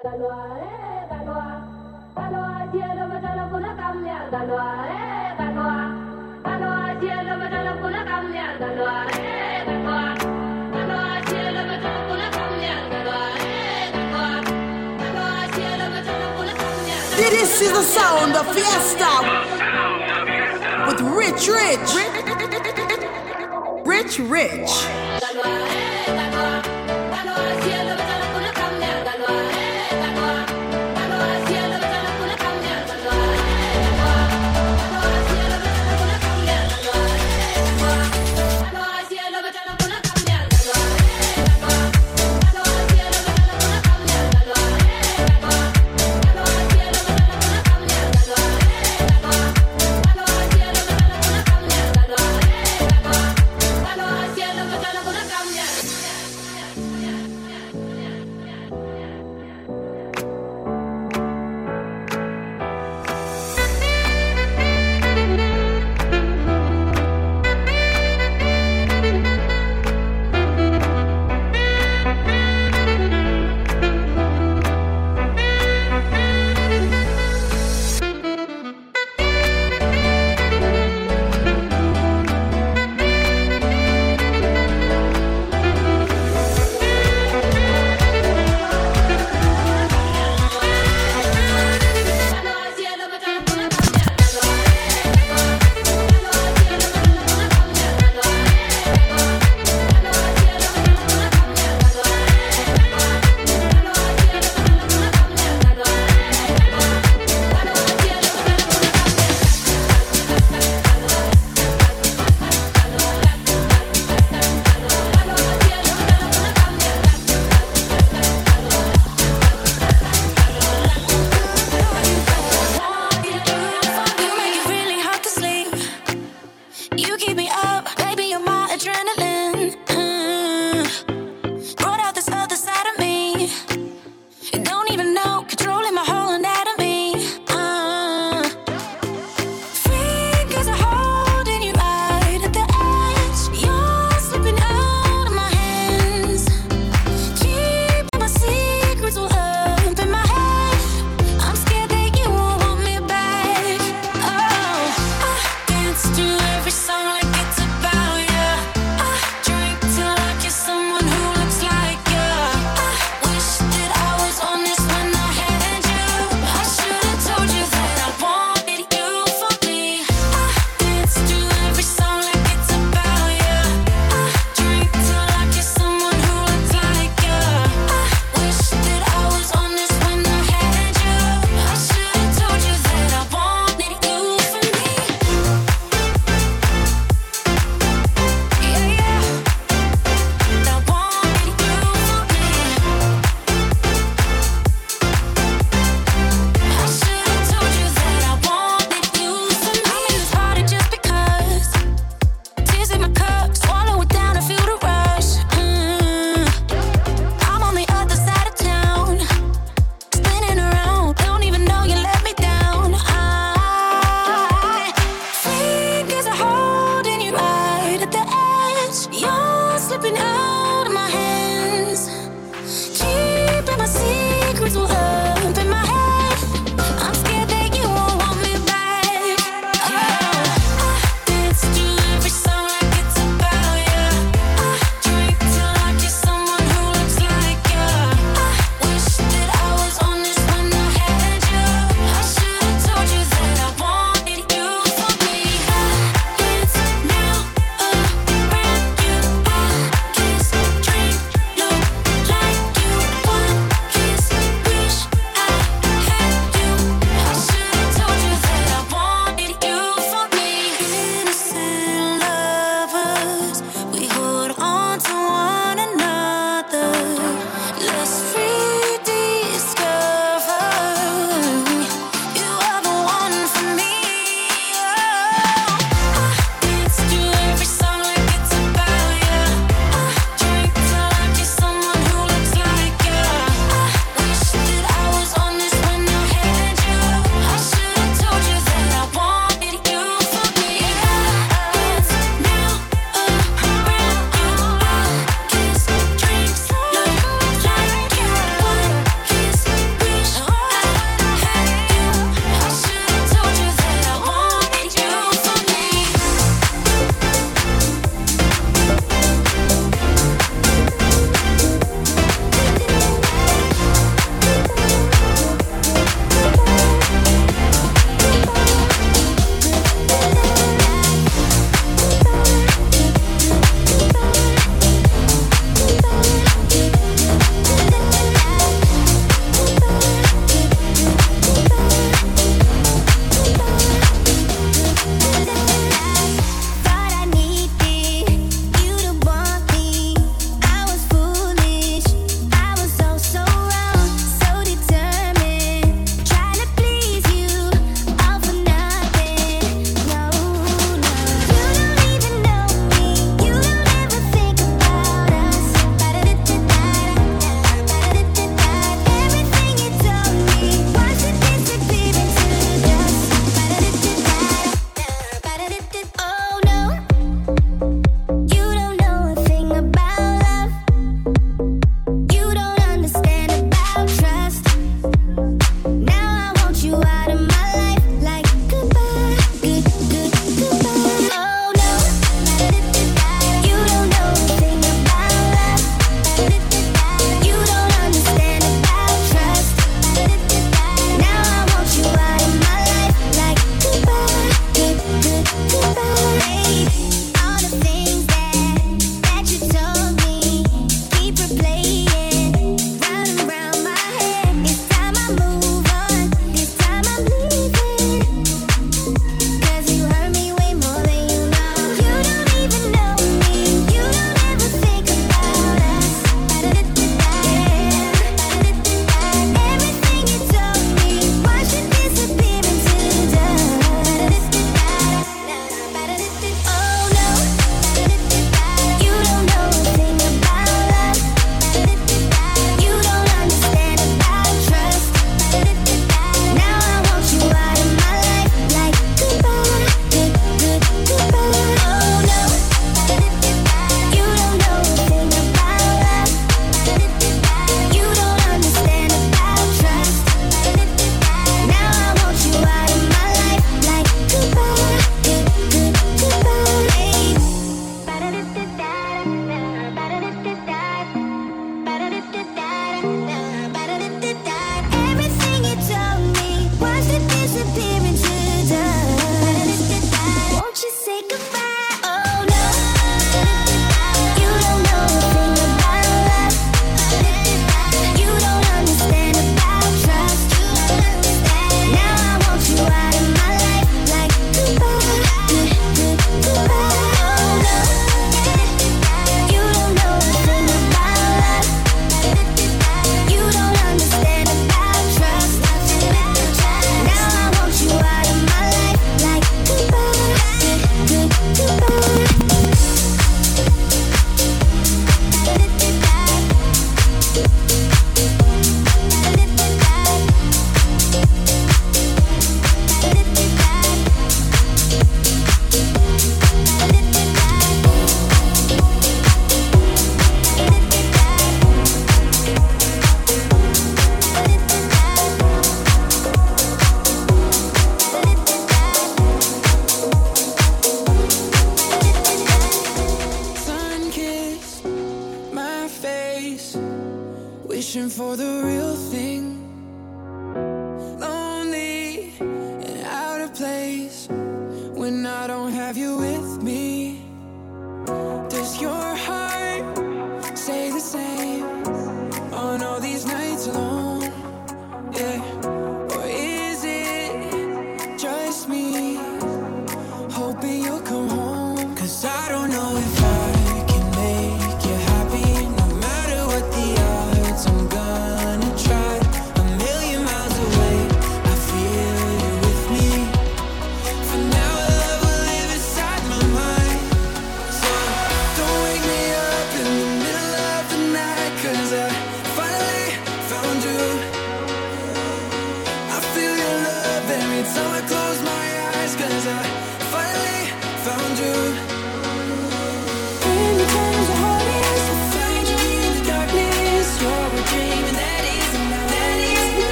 This is the sound of Fiesta. With Rich Rich. Rich Rich.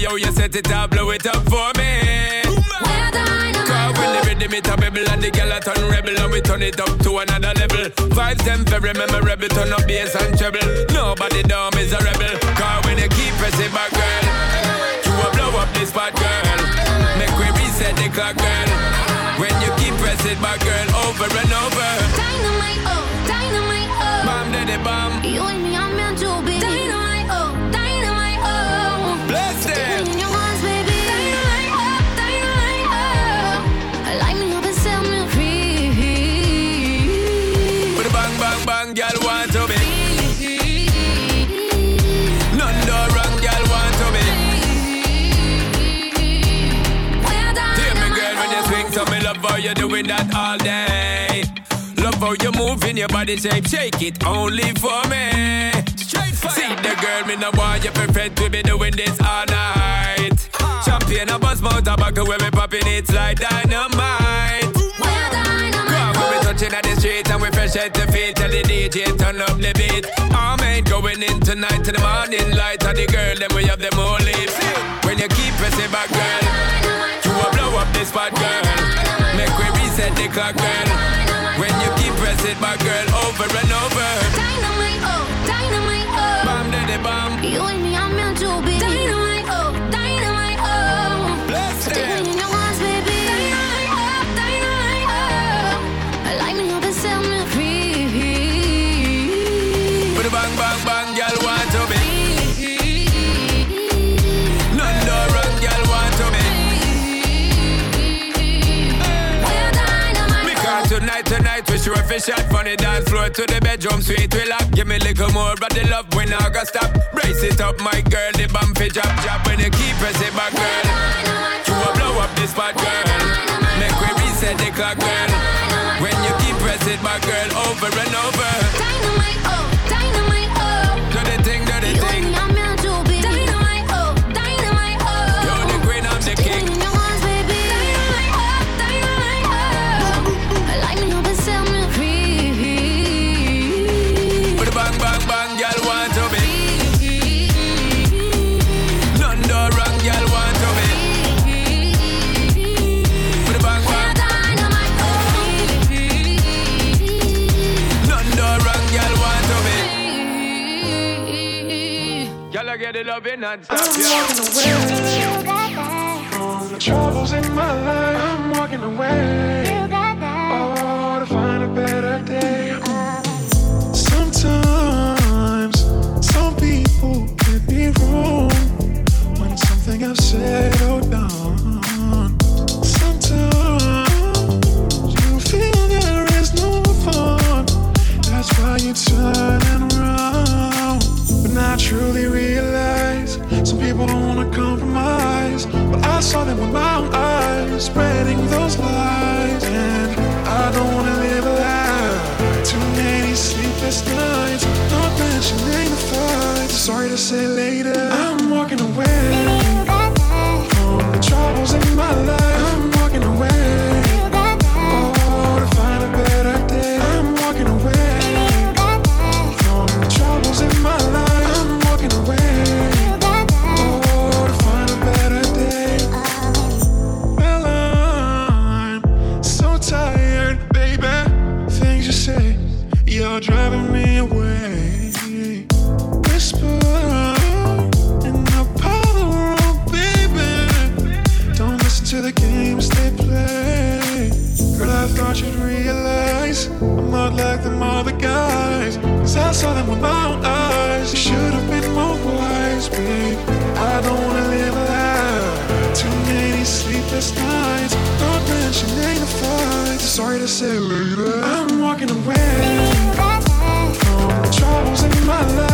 Yo you set it up, blow it up for me. Cause when the rhythm it a bubble and the girl a turn rebel and we turn it up to another level. Vibes them very memorable, turn up bass and treble. Nobody dumb is a rebel. Cause when you keep pressing back, girl, you will blow up this spot, girl. Make we reset the clock, girl. When you keep pressing back, girl, over and over. How you move in your body shape, shake it only for me. Straight fire. See the girl, me no want you perfect, we be doing this all night. Champion a buzz mouth tobacco when we popping it like dynamite. we're dynamite, Come when we touching at the street and we fresh at the feet. Tell the DJ turn up the beat. All mate going in tonight to the morning light. And the girl then we have them all lips. When you keep pressing back, girl, you will blow up this spot, girl. Make we reset the clock, girl. Back, girl, over and over. Shot from the dance floor to the bedroom suite. We lock, give me a little more, but the love when I go stop. Brace it up, my girl, the bump it drop, drop. When you keep pressing back, girl, I get the loving and stop, yeah. From the troubles in my life, I'm walking away. Oh, to find a better day. Sometimes, some people get me wrong when something I've said or saw them with my own eyes, spreading those lies. And I don't wanna live a lie. Too many sleepless nights, not mentioning the fights. Sorry to say later, I'm walking away. From the troubles in my life, I saw them with my own eyes. Should have been more wise, babe. I don't wanna live a lie. Too many sleepless nights. Not mentioning the fights. Sorry to say later. I'm walking away from the troubles in my life.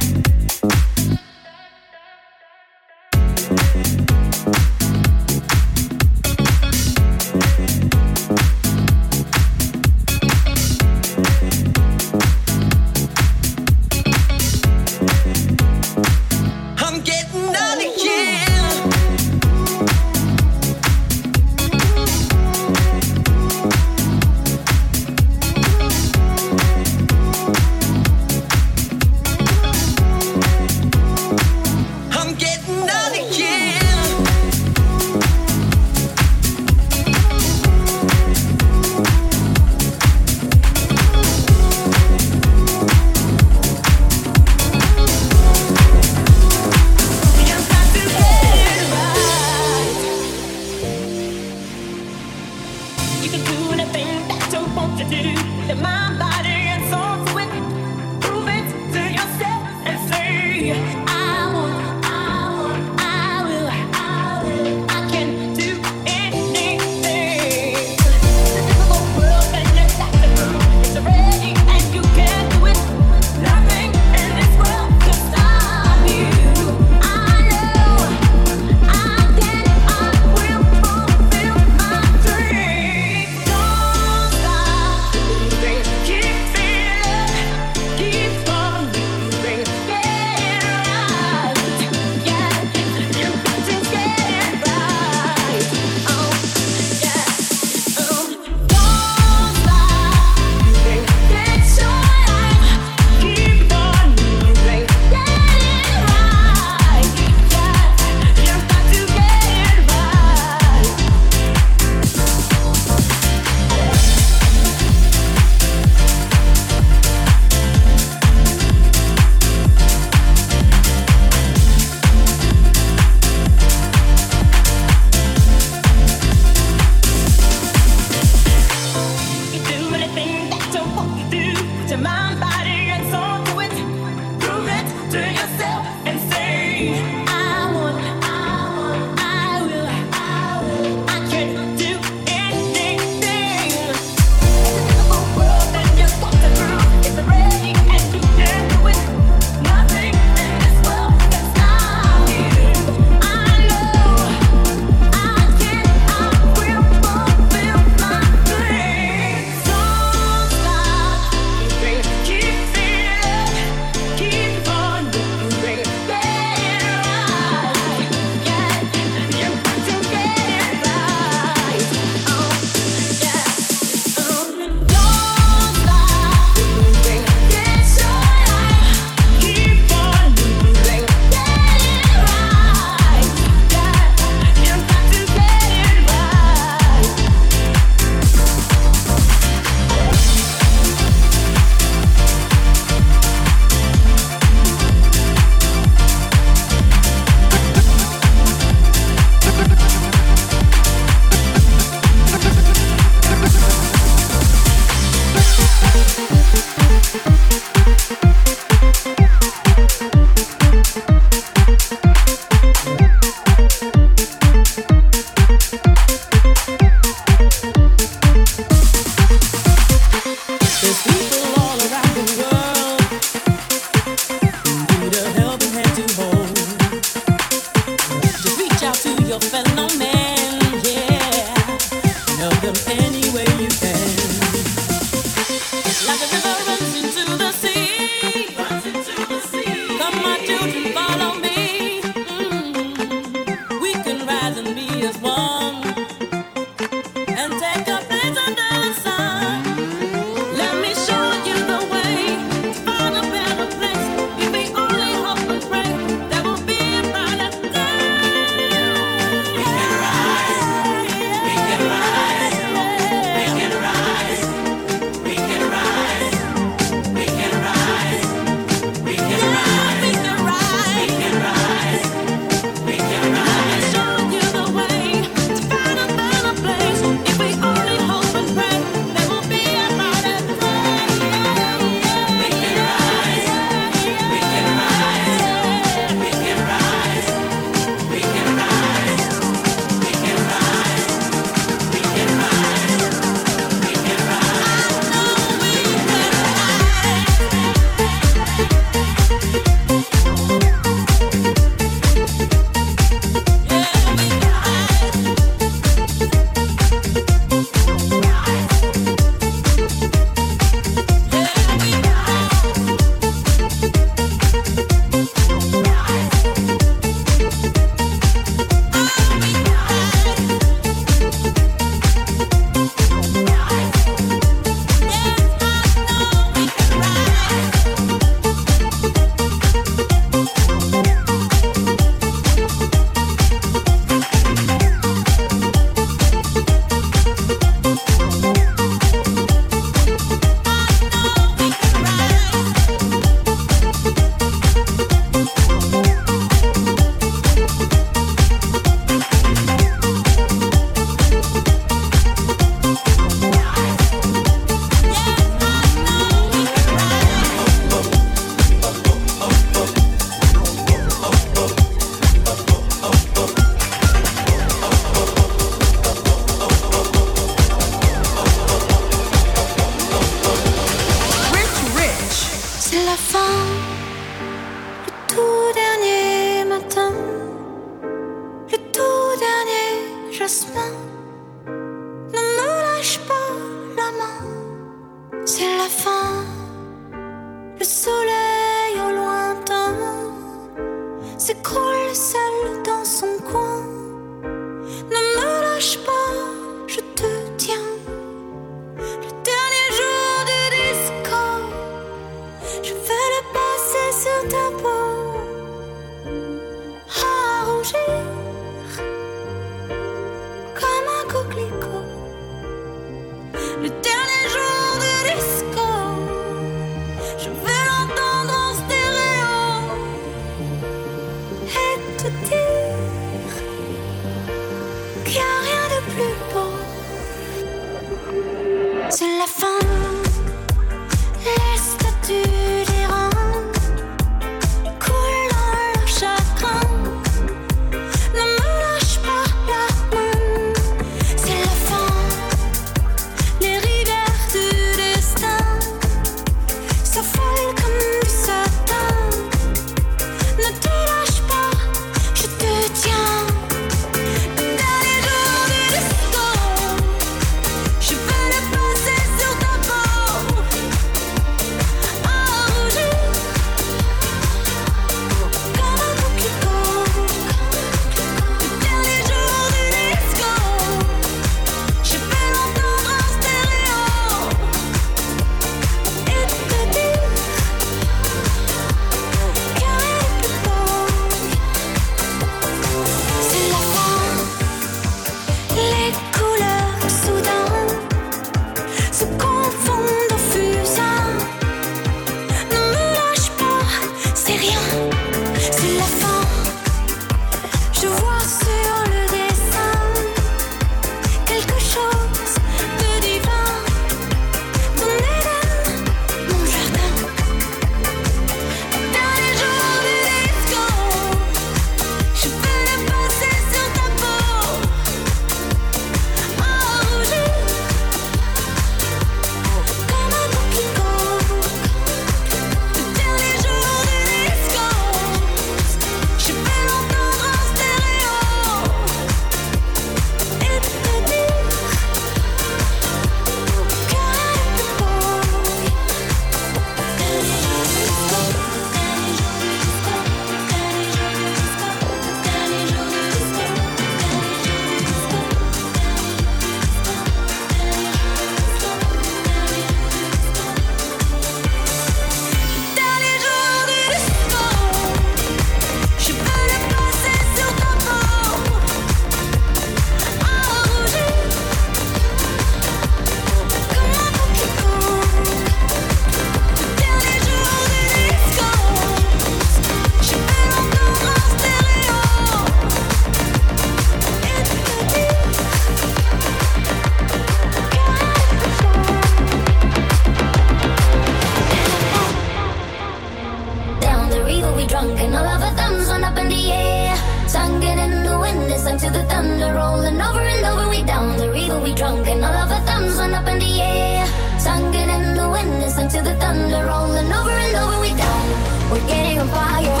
but we drunk and all of our thumbs went up in the air. Sung in the wind and to the thunder, rolling over and over we down. We're getting on fire,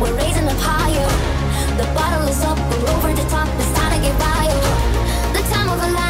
we're raising up higher. The bottle is up, we're over the top, it's time to get wild. The time of a life.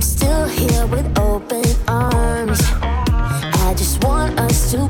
I'm still here with open arms. I just want us to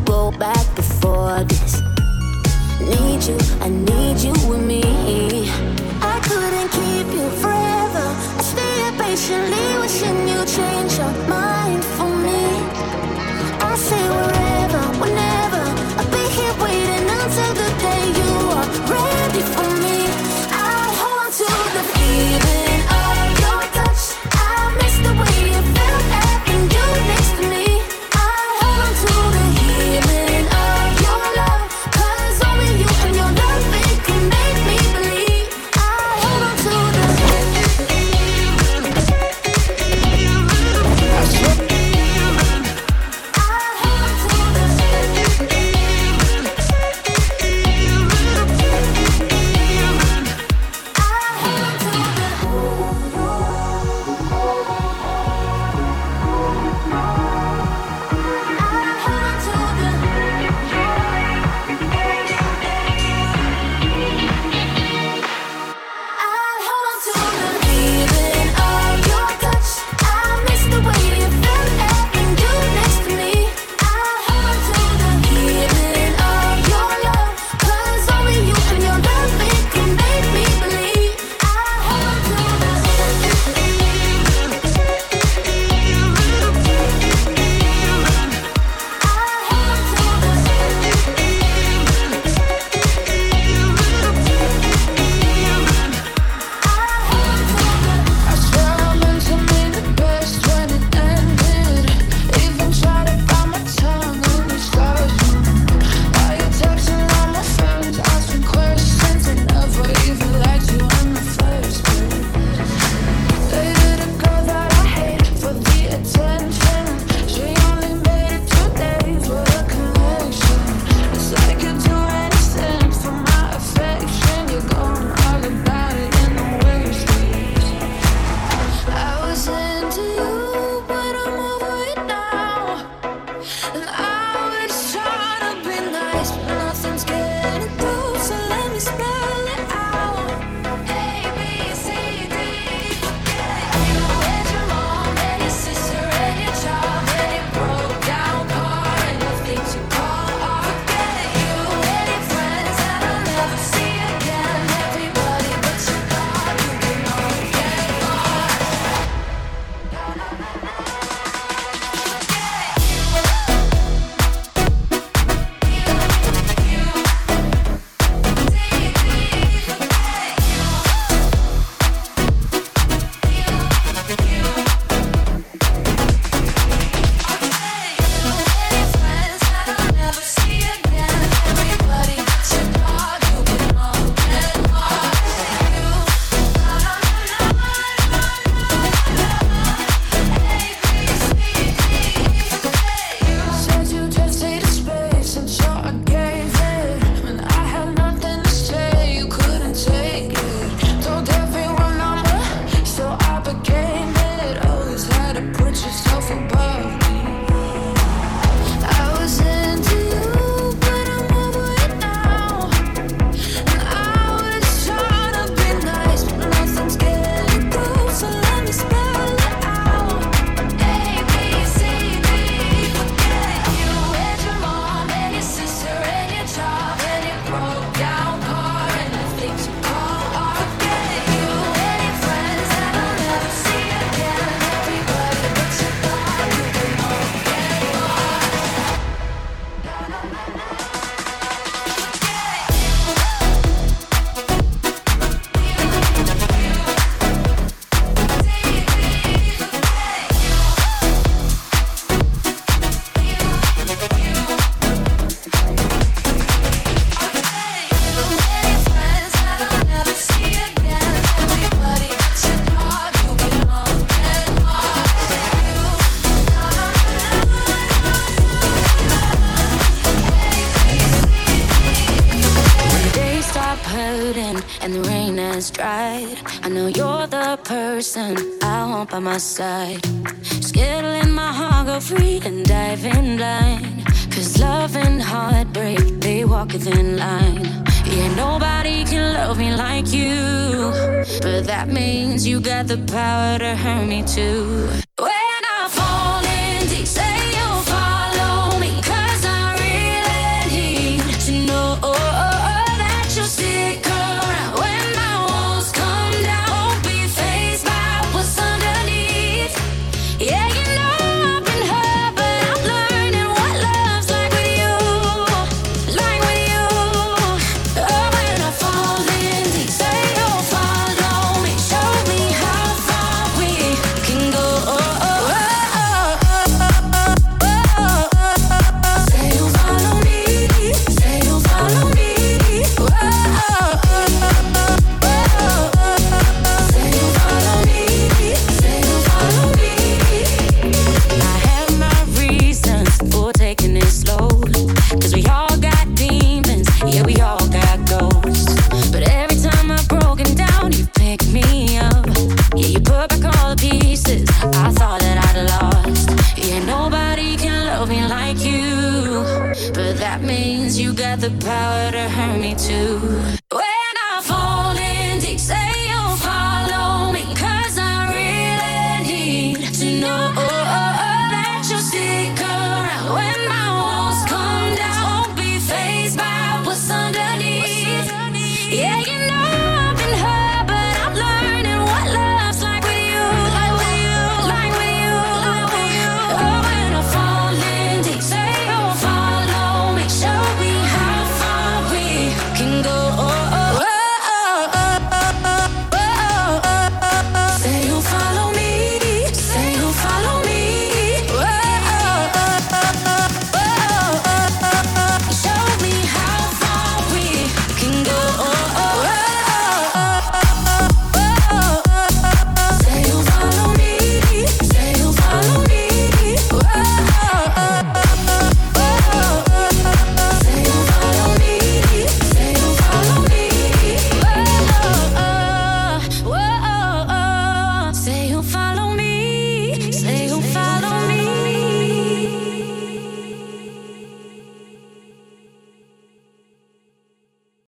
my side. skittling my heart, go free and dive in blind. Cause love and heartbreak, they walk within thin line. Yeah, nobody can love me like you. But that means you got the power to hurt me too.